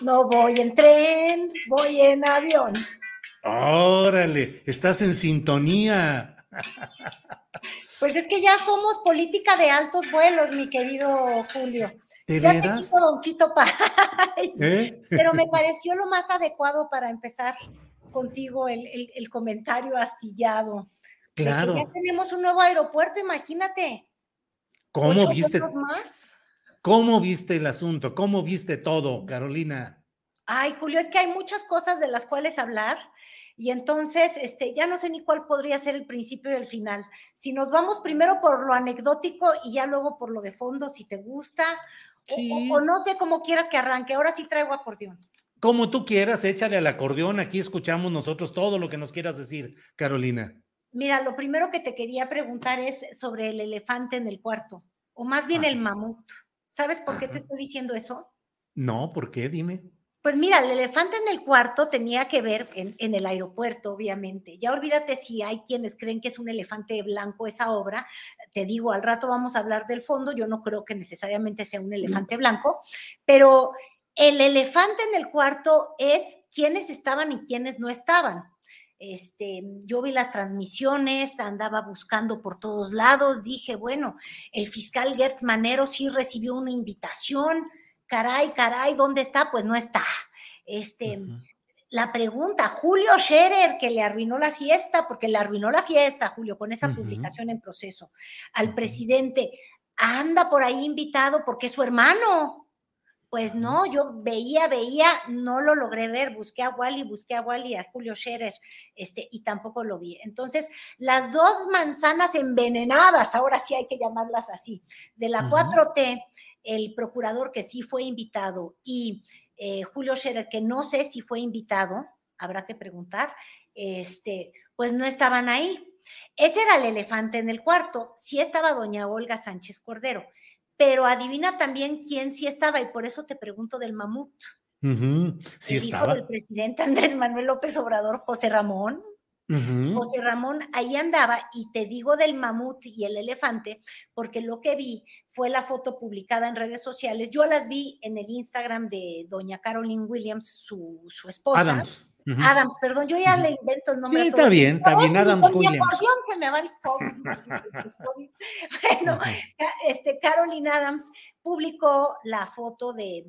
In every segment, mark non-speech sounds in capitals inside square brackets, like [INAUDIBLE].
No voy en tren, voy en avión. Órale, estás en sintonía. Pues es que ya somos política de altos vuelos, mi querido Julio. ¿De ya veras? te quito Don Quito. ¿Eh? Pero me pareció lo más adecuado para empezar contigo el, el- el comentario astillado. Claro. ya tenemos un nuevo aeropuerto, imagínate. ¿Cómo viste, más. ¿Cómo viste el asunto? ¿Cómo viste todo, Carolina? Ay, Julio, es que hay muchas cosas de las cuales hablar y entonces este, ya no sé ni cuál podría ser el principio y el final. Si nos vamos primero por lo anecdótico y ya luego por lo de fondo, si te gusta, o- Sí. o, o no sé cómo quieras que arranque. Ahora sí traigo acordeón. Como tú quieras, échale al acordeón. Aquí escuchamos nosotros todo lo que nos quieras decir, Carolina. Mira, lo primero que te quería preguntar es sobre el elefante en el cuarto, o más bien el Ajá. mamut. ¿Sabes por qué te estoy diciendo eso? No, ¿por qué? Dime. Pues mira, el elefante en el cuarto tenía que ver en, en el aeropuerto, obviamente. Ya olvídate si hay quienes creen que es un elefante blanco esa obra. Te digo, al rato vamos a hablar del fondo. Yo no creo que necesariamente sea un elefante blanco, pero el elefante en el cuarto es quiénes estaban y quiénes no estaban. Este, yo vi las transmisiones, andaba buscando por todos lados, dije, bueno, el fiscal Gertz Manero sí recibió una invitación, caray, caray, ¿dónde está? Pues no está. Este, la pregunta, Julio Scherer, que le arruinó la fiesta, porque le arruinó la fiesta, Julio, con esa publicación en proceso, al presidente, anda por ahí invitado porque es su hermano. Pues no, yo veía, veía, no lo logré ver, busqué a Wally, busqué a Wally, a Julio Scherer, este, y tampoco lo vi. Entonces, las dos manzanas envenenadas, ahora sí hay que llamarlas así, de la Ujú. 4T, el procurador que sí fue invitado y eh, Julio Scherer, que no sé si fue invitado, habrá que preguntar, este, pues no estaban ahí. Ese era el elefante en el cuarto, sí estaba doña Olga Sánchez Cordero, pero adivina también quién sí estaba y por eso te pregunto del mamut. Sí el hijo estaba. del presidente Andrés Manuel López Obrador, José Ramón. José Ramón ahí andaba y te digo del mamut y el elefante porque lo que vi fue la foto publicada en redes sociales. Yo las vi en el Instagram de doña Caroline Williams, su, su esposa. Adams. Adams, perdón, yo ya le invento el nombre. Sí, está bien, está bien, Adams con Williams. se me va el COVID. [LAUGHS] Bueno, este, Caroline Adams publicó la foto de,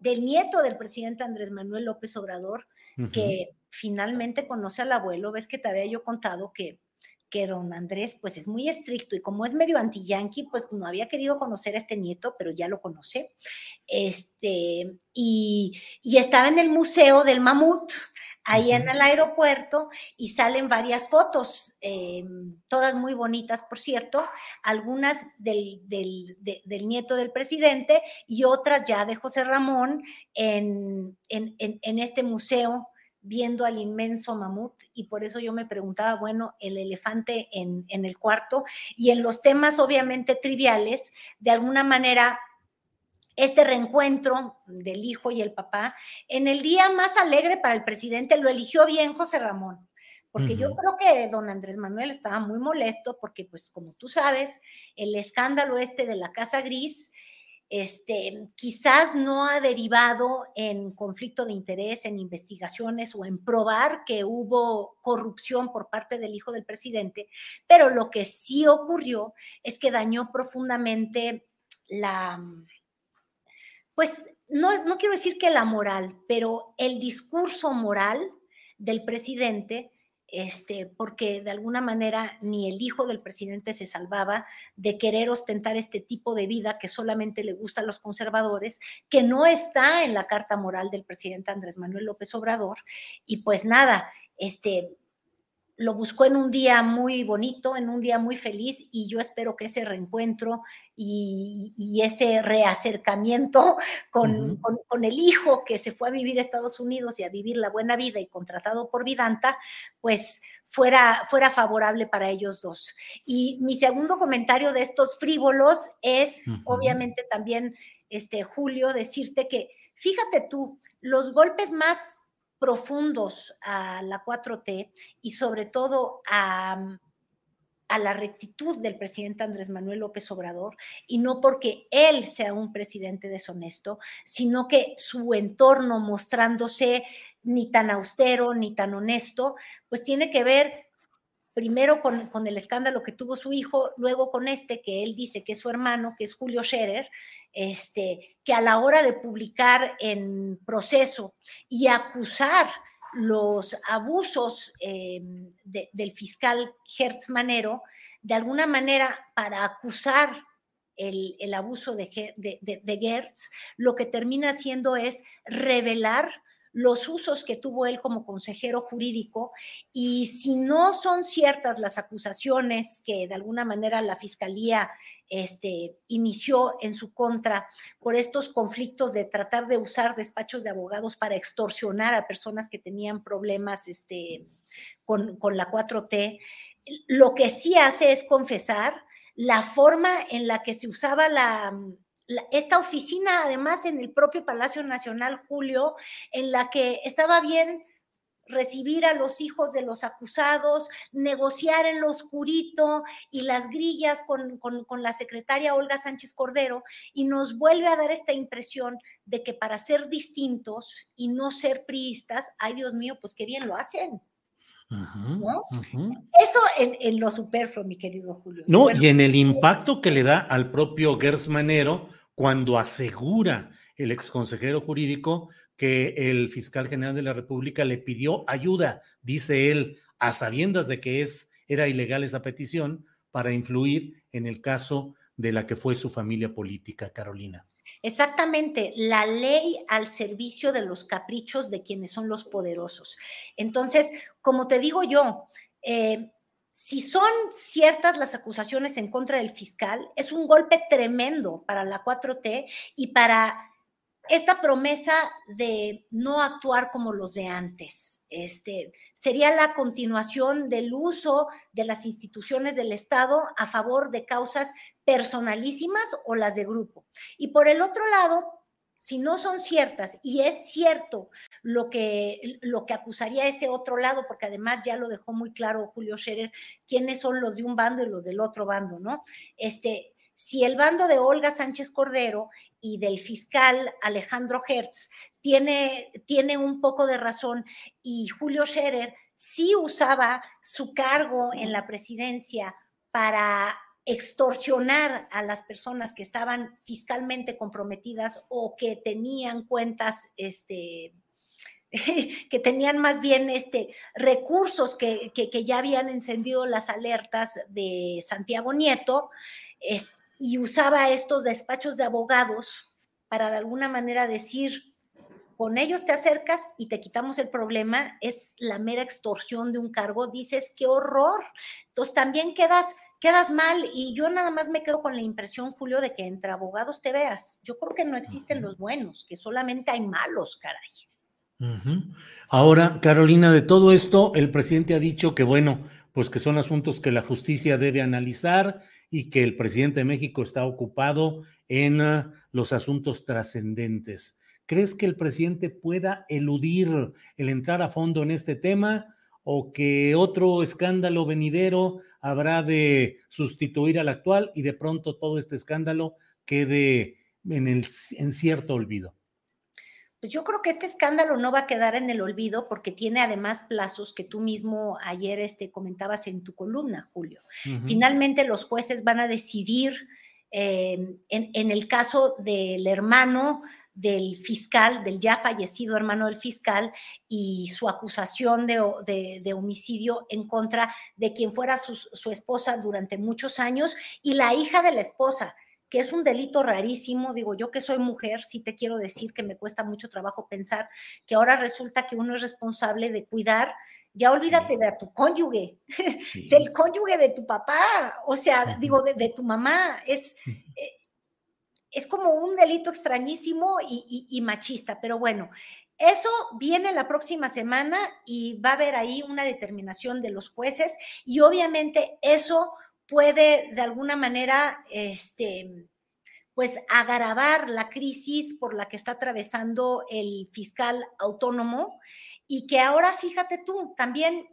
del nieto del presidente Andrés Manuel López Obrador, que finalmente conoce al abuelo. Ves que te había yo contado que, que don Andrés, pues es muy estricto y como es medio anti-yanqui, pues no había querido conocer a este nieto, pero ya lo conoce. Este, y, y estaba en el Museo del Mamut, ahí en el aeropuerto, y salen varias fotos, eh, todas muy bonitas, por cierto, algunas del, del, de- del nieto del presidente y otras ya de José Ramón en, en, en, en este museo viendo al inmenso mamut. Y por eso yo me preguntaba, bueno, el elefante en, en el cuarto. Y en los temas obviamente triviales, de alguna manera este reencuentro del hijo y el papá, en el día más alegre para el presidente, lo eligió bien José Ramón, porque yo creo que don Andrés Manuel estaba muy molesto, porque pues como tú sabes, el escándalo este de la Casa Gris este, quizás no ha derivado en conflicto de interés, en investigaciones o en probar que hubo corrupción por parte del hijo del presidente, pero lo que sí ocurrió es que dañó profundamente la, pues no, no quiero decir que la moral, pero el discurso moral del presidente este, porque de alguna manera ni el hijo del presidente se salvaba de querer ostentar este tipo de vida que solamente le gusta a los conservadores, que no está en la carta moral del presidente Andrés Manuel López Obrador. Y pues nada, este, lo buscó en un día muy bonito, en un día muy feliz y yo espero que ese reencuentro y, ese reacercamiento [LAUGHS] con, con, el hijo que se fue a vivir a Estados Unidos y a vivir la buena vida y contratado por Vidanta, pues fuera, fuera favorable para ellos dos. Y mi segundo comentario de estos frívolos es, obviamente también, este, Julio, decirte que, fíjate tú, los golpes más profundos a la 4T y sobre todo a, a la rectitud del presidente Andrés Manuel López Obrador, y no porque él sea un presidente deshonesto, sino que su entorno mostrándose ni tan austero ni tan honesto, pues tiene que ver primero con, el escándalo que tuvo su hijo, luego con este que él dice que es su hermano, que es Julio Scherer, este, que a la hora de publicar en proceso y acusar los abusos eh, del fiscal Hertz Manero, de alguna manera para acusar el, abuso de, de Gertz, lo que termina haciendo es revelar los usos que tuvo él como consejero jurídico y si no son ciertas las acusaciones que de alguna manera la fiscalía este, inició en su contra por estos conflictos de tratar de usar despachos de abogados para extorsionar a personas que tenían problemas este, con, con la 4T, lo que sí hace es confesar la forma en la que se usaba la, esta oficina, además, en el propio Palacio Nacional, Julio, en la que estaba bien recibir a los hijos de los acusados, negociar en lo oscurito y las grillas con, con, la secretaria Olga Sánchez Cordero, y nos vuelve a dar esta impresión de que para ser distintos y no ser priistas, ay Dios mío, pues qué bien lo hacen. Eso en, lo superfluo, mi querido Julio. No, y en el impacto que le da al propio Gers Manero cuando asegura el exconsejero jurídico que el fiscal general de la República le pidió ayuda, dice él, a sabiendas de que es, era ilegal esa petición, para influir en el caso de la que fue su familia política, Carolina. Exactamente, la ley al servicio de los caprichos de quienes son los poderosos. Entonces, como te digo yo, eh, si son ciertas las acusaciones en contra del fiscal, es un golpe tremendo para la 4T y para esta promesa de no actuar como los de antes. Este, sería la continuación del uso de las instituciones del Estado a favor de causas personalísimas o las de grupo. Y por el otro lado, si no son ciertas, y es cierto lo que, lo que acusaría ese otro lado, porque además ya lo dejó muy claro Julio Scherer, quiénes son los de un bando y los del otro bando, ¿no? Este, si el bando de Olga Sánchez Cordero y del fiscal Alejandro Hertz tiene, tiene un poco de razón y Julio Scherer sí usaba su cargo en la presidencia para extorsionar a las personas que estaban fiscalmente comprometidas o que tenían cuentas, este, [LAUGHS] que tenían más bien este, recursos que, ya habían encendido las alertas de Santiago Nieto, y usaba estos despachos de abogados para de alguna manera decir, con ellos te acercas y te quitamos el problema, es la mera extorsión de un cargo, dices, qué horror. Entonces también quedas quedas mal y yo nada más me quedo con la impresión, Julio, de que entre abogados te veas. Yo creo que no existen los buenos, que solamente hay malos, caray. Ahora, Carolina, de todo esto, el presidente ha dicho que, bueno, pues que son asuntos que la justicia debe analizar y que el presidente de México está ocupado en ah, los asuntos trascendentes. ¿Crees que el presidente pueda eludir el entrar a fondo en este tema? O que otro escándalo venidero habrá de sustituir al actual y de pronto todo este escándalo quede en, el, en cierto olvido? Pues yo creo que este escándalo no va a quedar en el olvido porque tiene además plazos que tú mismo ayer este, comentabas en tu columna, Julio. Finalmente los jueces van a decidir eh, en, el caso del hermano del fiscal, del ya fallecido hermano del fiscal, y su acusación de, homicidio en contra de quien fuera su, esposa durante muchos años y la hija de la esposa, que es un delito rarísimo. Digo, yo que soy mujer, sí te quiero decir que me cuesta mucho trabajo pensar que ahora resulta que uno es responsable de cuidar. Ya olvídate de tu cónyuge, [LAUGHS] del cónyuge de tu papá, o sea, digo, de, tu mamá. Es, es como un delito extrañísimo y, machista, pero bueno, eso viene la próxima semana y va a haber ahí una determinación de los jueces y obviamente eso puede de alguna manera, este, pues agravar la crisis por la que está atravesando el fiscal autónomo y que ahora, fíjate tú, también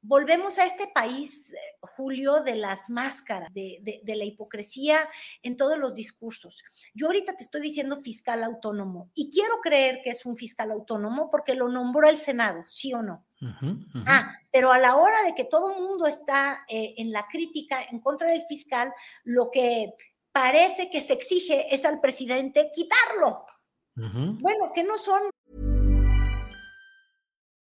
volvemos a este país, eh, Julio, de las máscaras, de, la hipocresía en todos los discursos. Yo ahorita te estoy diciendo fiscal autónomo y quiero creer que es un fiscal autónomo porque lo nombró el Senado, ¿sí o no? Ah, pero a la hora de que todo el mundo está eh, en la crítica en contra del fiscal, lo que parece que se exige es al presidente quitarlo. Bueno, que no son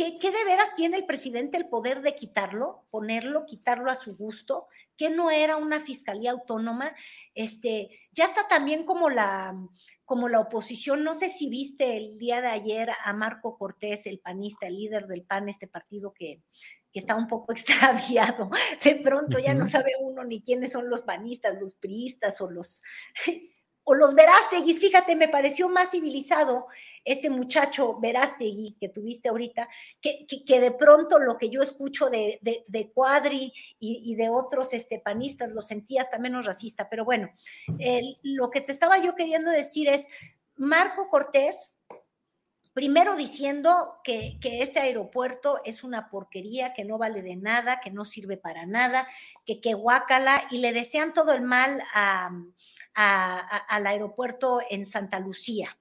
¿Qué, ¿Qué, de veras tiene el presidente el poder de quitarlo, ponerlo, quitarlo a su gusto? ¿Que no era una fiscalía autónoma? Este, ya está también como la, como la oposición. No sé si viste el día de ayer a Marco Cortés, el panista, el líder del PAN, este partido que, que está un poco [LAUGHS] extraviado. De pronto ya no sabe uno ni quiénes son los panistas, los priistas o los o los Verástegui, fíjate, me pareció más civilizado este muchacho Verástegui que tuviste ahorita, que, que, de pronto lo que yo escucho de, de, Cuadri y, de otros este, panistas lo sentía hasta menos racista. Pero bueno, lo que te estaba yo queriendo decir es, Marco Cortés, primero diciendo que, que, ese aeropuerto es una porquería, que no vale de nada, que no sirve para nada, que, que guácala, y le desean todo el mal a al aeropuerto en Santa Lucía.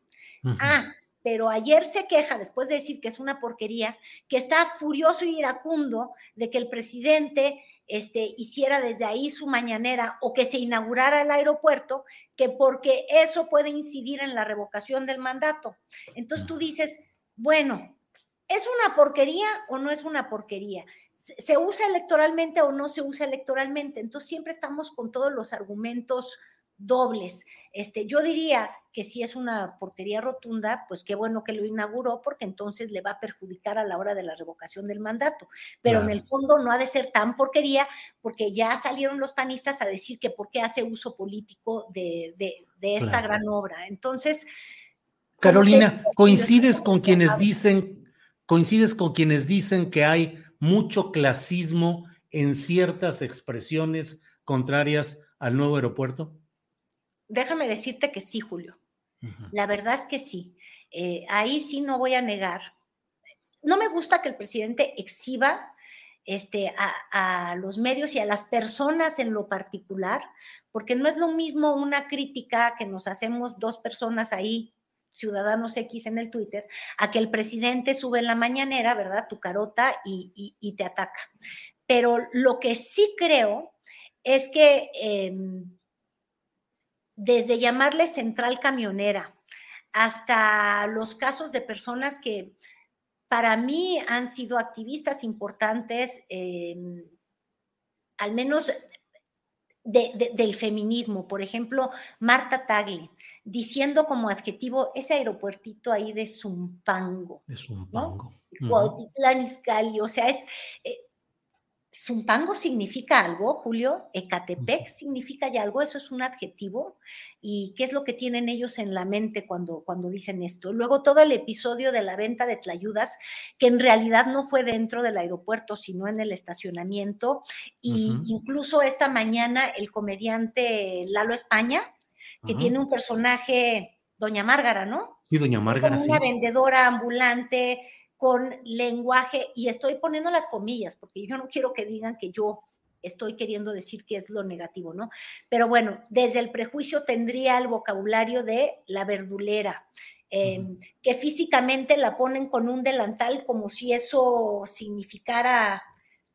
Ah, pero ayer se queja, después de decir que es una porquería, que está furioso y iracundo de que el presidente este, hiciera desde ahí su mañanera o que se inaugurara el aeropuerto, que porque eso puede incidir en la revocación del mandato. Entonces tú dices, bueno, ¿es una porquería o no es una porquería? ¿Se usa electoralmente o no se usa electoralmente? Entonces siempre estamos con todos los argumentos dobles. Este, yo diría que si es una porquería rotunda, pues qué bueno que lo inauguró, porque entonces le va a perjudicar a la hora de la revocación del mandato. Pero en el fondo no ha de ser tan porquería, porque ya salieron los panistas a decir que por qué hace uso político de, esta gran obra. Entonces. Carolina, coincides con quienes dicen, coincides con quienes dicen que hay mucho clasismo en ciertas expresiones contrarias al nuevo aeropuerto? Déjame decirte que sí, Julio. La verdad es que sí. Eh, ahí sí no voy a negar. No me gusta que el presidente exhiba este, a, los medios y a las personas en lo particular, porque no es lo mismo una crítica que nos hacemos dos personas ahí Ciudadanos X en el Twitter, a que el presidente sube en la mañanera, ¿verdad? Tu carota y, te ataca. Pero lo que sí creo es que em, desde llamarle central camionera hasta los casos de personas que para mí han sido activistas importantes, em, al menos del feminismo. Por ejemplo, Marta Tagle, diciendo como adjetivo ese aeropuertito ahí de Zumpango. De Zumpango. ¿no? o sea, es, eh, ¿Zumpango significa algo, Julio? ¿Ecatepec significa ya algo? ¿Eso es un adjetivo? ¿Y qué es lo que tienen ellos en la mente cuando, cuando dicen esto? Luego todo el episodio de la venta de tlayudas, que en realidad no fue dentro del aeropuerto, sino en el estacionamiento. Y incluso esta mañana el comediante Lalo España, que tiene un personaje, Doña Márgara, ¿no? Sí, Doña Márgara. una vendedora ambulante con lenguaje, y estoy poniendo las comillas, porque yo no quiero que digan que yo estoy queriendo decir que es lo negativo, ¿no? Pero bueno, desde el prejuicio tendría el vocabulario de la verdulera, em, que físicamente la ponen con un delantal como si eso significara,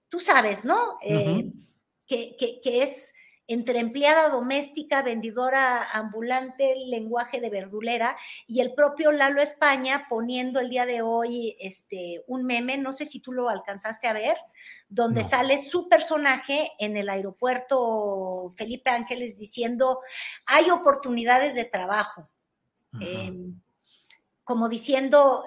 tú sabes, ¿no? Eh, que, que, es entre empleada doméstica, vendedora ambulante, lenguaje de verdulera, y el propio Lalo España poniendo el día de hoy este, un meme, no sé si tú lo alcanzaste a ver, donde sale su personaje en el aeropuerto Felipe Ángeles diciendo, hay oportunidades de trabajo, em, como diciendo,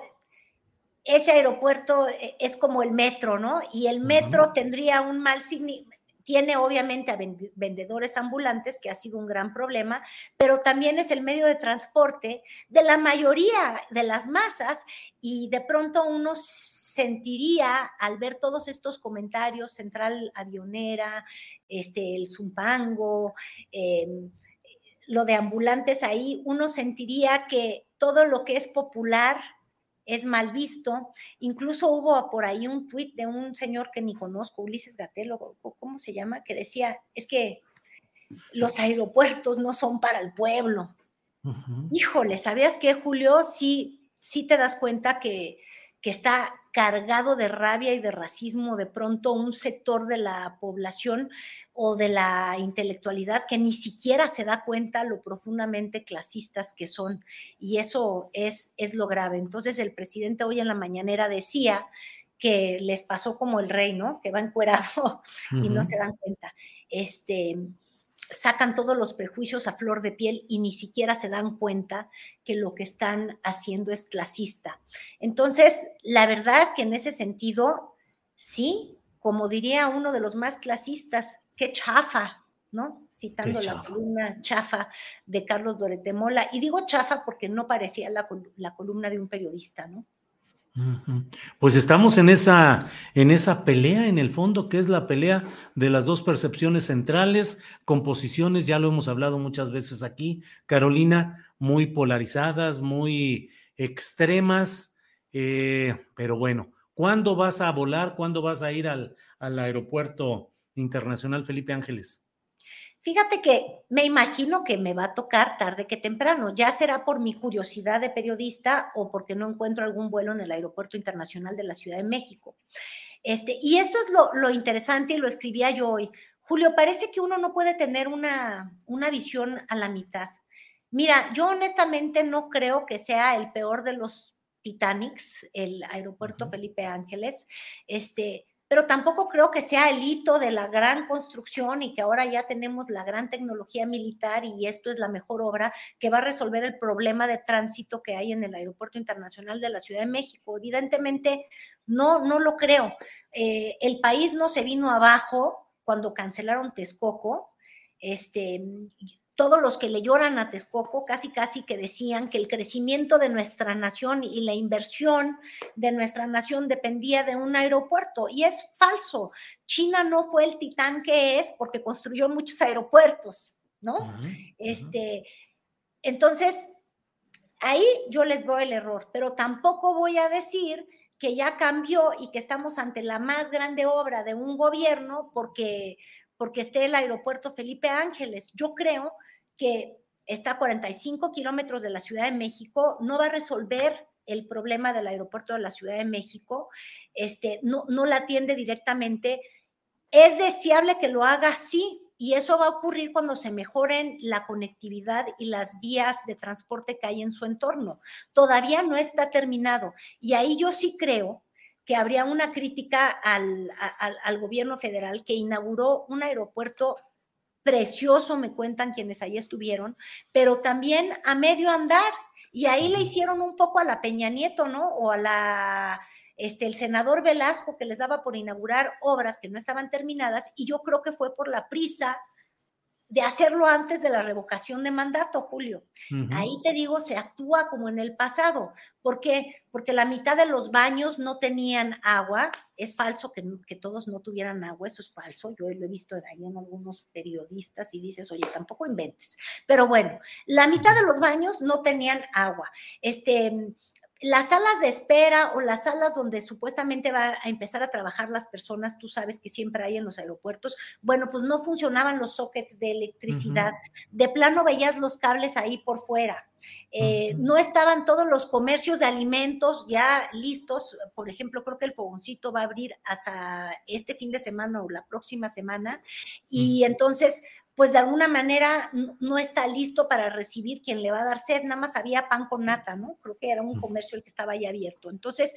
ese aeropuerto e, es como el metro, ¿no? Y el metro tendría un mal significado tiene obviamente a vendedores ambulantes, que ha sido un gran problema, pero también es el medio de transporte de la mayoría de las masas y de pronto uno sentiría al ver todos estos comentarios, Central Avionera, este, el Zumpango, em, lo de ambulantes ahí, uno sentiría que todo lo que es popular es mal visto. Incluso hubo por ahí un tuit de un señor que ni conozco, Ulises Gatelo, ¿cómo se llama? Que decía, es que los aeropuertos no son para el pueblo. Híjole, ¿sabías qué, Julio? Sí, sí te das cuenta que, que está cargado de rabia y de racismo de pronto un sector de la población o de la intelectualidad que ni siquiera se da cuenta lo profundamente clasistas que son. Y eso es, es lo grave. Entonces el presidente hoy en la mañanera decía que les pasó como el rey, ¿no? Que va encuerado [LAUGHS] y no se dan cuenta. Este, sacan todos los prejuicios a flor de piel y ni siquiera se dan cuenta que lo que están haciendo es clasista. Entonces, la verdad es que en ese sentido, sí, como diría uno de los más clasistas, qué chafa, ¿no? Citando la columna chafa de Carlos Doretemola. Y digo chafa porque no parecía la, la columna de un periodista, ¿no? Pues estamos en esa, en esa pelea, en el fondo, que es la pelea de las dos percepciones centrales, composiciones, ya lo hemos hablado muchas veces aquí, Carolina, muy polarizadas, muy extremas, eh, pero bueno, ¿cuándo vas a volar? ¿Cuándo vas a ir al, al aeropuerto internacional Felipe Ángeles? Fíjate que me imagino que me va a tocar tarde que temprano, ya será por mi curiosidad de periodista o porque no encuentro algún vuelo en el Aeropuerto Internacional de la Ciudad de México. Este, y esto es lo, lo interesante y lo escribía yo hoy. Julio, parece que uno no puede tener una, una visión a la mitad. Mira, yo honestamente no creo que sea el peor de los Titanics, el aeropuerto Felipe Ángeles. Este, pero tampoco creo que sea el hito de la gran construcción y que ahora ya tenemos la gran tecnología militar y esto es la mejor obra que va a resolver el problema de tránsito que hay en el Aeropuerto Internacional de la Ciudad de México. Evidentemente, no, no lo creo. Eh, el país no se vino abajo cuando cancelaron Texcoco. Este, todos los que le lloran a Texcoco casi casi que decían que el crecimiento de nuestra nación y la inversión de nuestra nación dependía de un aeropuerto y es falso. China no fue el titán que es porque construyó muchos aeropuertos, ¿no? Este, entonces ahí yo les doy el error, pero tampoco voy a decir que ya cambió y que estamos ante la más grande obra de un gobierno porque porque esté el aeropuerto Felipe Ángeles. Yo creo que está a 45 kilómetros de la Ciudad de México, no va a resolver el problema del aeropuerto de la Ciudad de México, este, no, no la atiende directamente. Es deseable que lo haga, sí, y eso va a ocurrir cuando se mejoren la conectividad y las vías de transporte que hay en su entorno. Todavía no está terminado. Y ahí yo sí creo que habría una crítica al, al, gobierno federal que inauguró un aeropuerto precioso, me cuentan quienes ahí estuvieron, pero también a medio andar. Y ahí le hicieron un poco a la Peña Nieto, ¿no? O a la este, el senador Velasco que les daba por inaugurar obras que no estaban terminadas y yo creo que fue por la prisa de hacerlo antes de la revocación de mandato, Julio. Ahí te digo, se actúa como en el pasado. ¿Por qué? Porque la mitad de los baños no tenían agua. Es falso que, que todos no tuvieran agua, eso es falso. Yo lo he visto ahí en algunos periodistas y dices, oye, tampoco inventes. Pero bueno, la mitad de los baños no tenían agua. Este, las salas de espera o las salas donde supuestamente va a empezar a trabajar las personas, tú sabes que siempre hay en los aeropuertos, bueno, pues no funcionaban los sockets de electricidad. De plano veías los cables ahí por fuera. Eh, no estaban todos los comercios de alimentos ya listos. Por ejemplo, creo que el fogoncito va a abrir hasta este fin de semana o la próxima semana. Y entonces pues de alguna manera no está listo para recibir quien le va a dar sed, nada más había pan con nata, ¿no? Creo que era un comercio el que estaba ahí abierto. Entonces,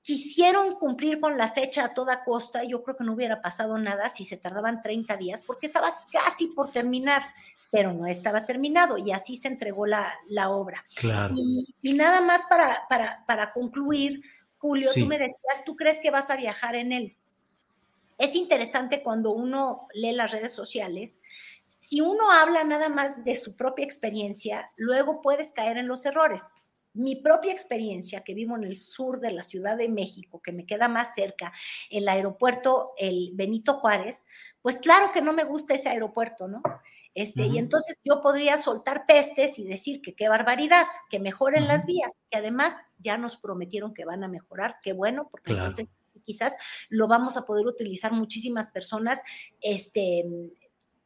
quisieron cumplir con la fecha a toda costa, yo creo que no hubiera pasado nada si se tardaban 30 días, porque estaba casi por terminar, pero no estaba terminado y así se entregó la, obra. Claro. Y, nada más para, para, para concluir, Julio, tú me decías, ¿tú crees que vas a viajar en él? Es interesante cuando uno lee las redes sociales, si uno habla nada más de su propia experiencia, luego puedes caer en los errores. Mi propia experiencia, que vivo en el sur de la Ciudad de México, que me queda más cerca, el aeropuerto, el Benito Juárez, pues claro que no me gusta ese aeropuerto, ¿no? Este, Y entonces yo podría soltar pestes y decir que qué barbaridad, que mejoren las vías, que además ya nos prometieron que van a mejorar, qué bueno, porque entonces quizás lo vamos a poder utilizar muchísimas personas este,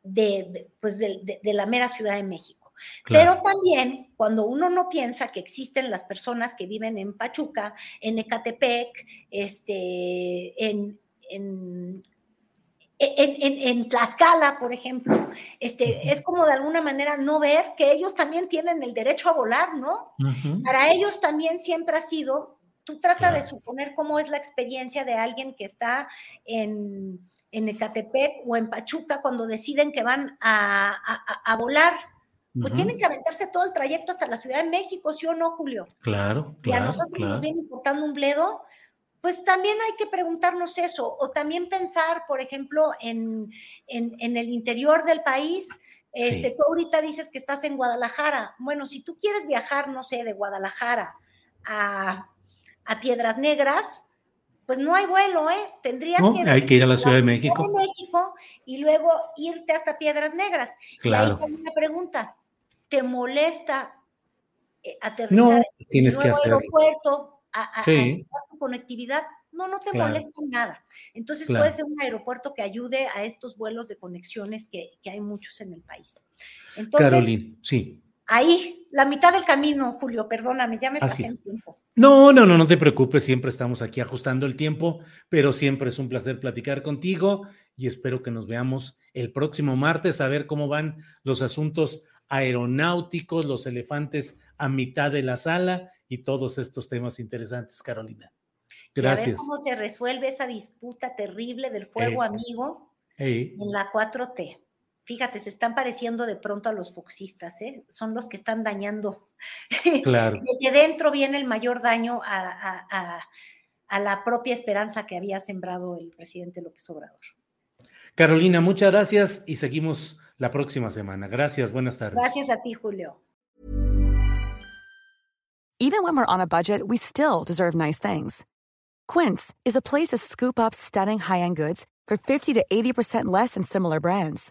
de, pues de, la mera Ciudad de México. Pero también cuando uno no piensa que existen las personas que viven en Pachuca, en Ecatepec, este, en, en en, Tlaxcala, por ejemplo, este, es como de alguna manera no ver que ellos también tienen el derecho a volar, ¿no? Para ellos también siempre ha sido Tú trata de suponer cómo es la experiencia de alguien que está en, en Ecatepec o en Pachuca cuando deciden que van a, volar. Pues tienen que aventarse todo el trayecto hasta la Ciudad de México, ¿sí o no, Julio? Claro, claro. Y a nosotros nos viene importando un bledo, pues también hay que preguntarnos eso, o también pensar, por ejemplo, en, en, el interior del país. Este, Tú ahorita dices que estás en Guadalajara. Bueno, si tú quieres viajar, no sé, de Guadalajara a a Piedras Negras, pues no hay vuelo, ¿eh? Tendrías que, hay que ir a la Ciudad de México. México y luego irte hasta Piedras Negras. Claro. Y ahí una pregunta, ¿te molesta eh, aterrizar no, tienes que hacer. aeropuerto a, a, tu conectividad? No, no te molesta nada. Entonces puede ser un aeropuerto que ayude a estos vuelos de conexiones que, que hay muchos en el país. Entonces, Carolina, sí. Ahí, la mitad del camino, Julio, perdóname, ya me pasé el tiempo. No, no, no, no te preocupes, siempre estamos aquí ajustando el tiempo, pero siempre es un placer platicar contigo y espero que nos veamos el próximo martes a ver cómo van los asuntos aeronáuticos, los elefantes a mitad de la sala y todos estos temas interesantes, Carolina. Gracias. Y a ver cómo se resuelve esa disputa terrible del fuego amigo en la 4T. Fíjate, se están pareciendo de pronto a los foxistas, ¿eh? son los que están dañando. Claro. [LAUGHS] Desde dentro viene el mayor daño a, la propia esperanza que había sembrado el presidente López Obrador. Carolina, muchas gracias y seguimos la próxima semana. Gracias, buenas tardes. Gracias a ti, Julio. Even when we're on a budget, we still deserve nice things. Quince is a place to scoop up stunning high-end goods for 50 to 80% less than similar brands.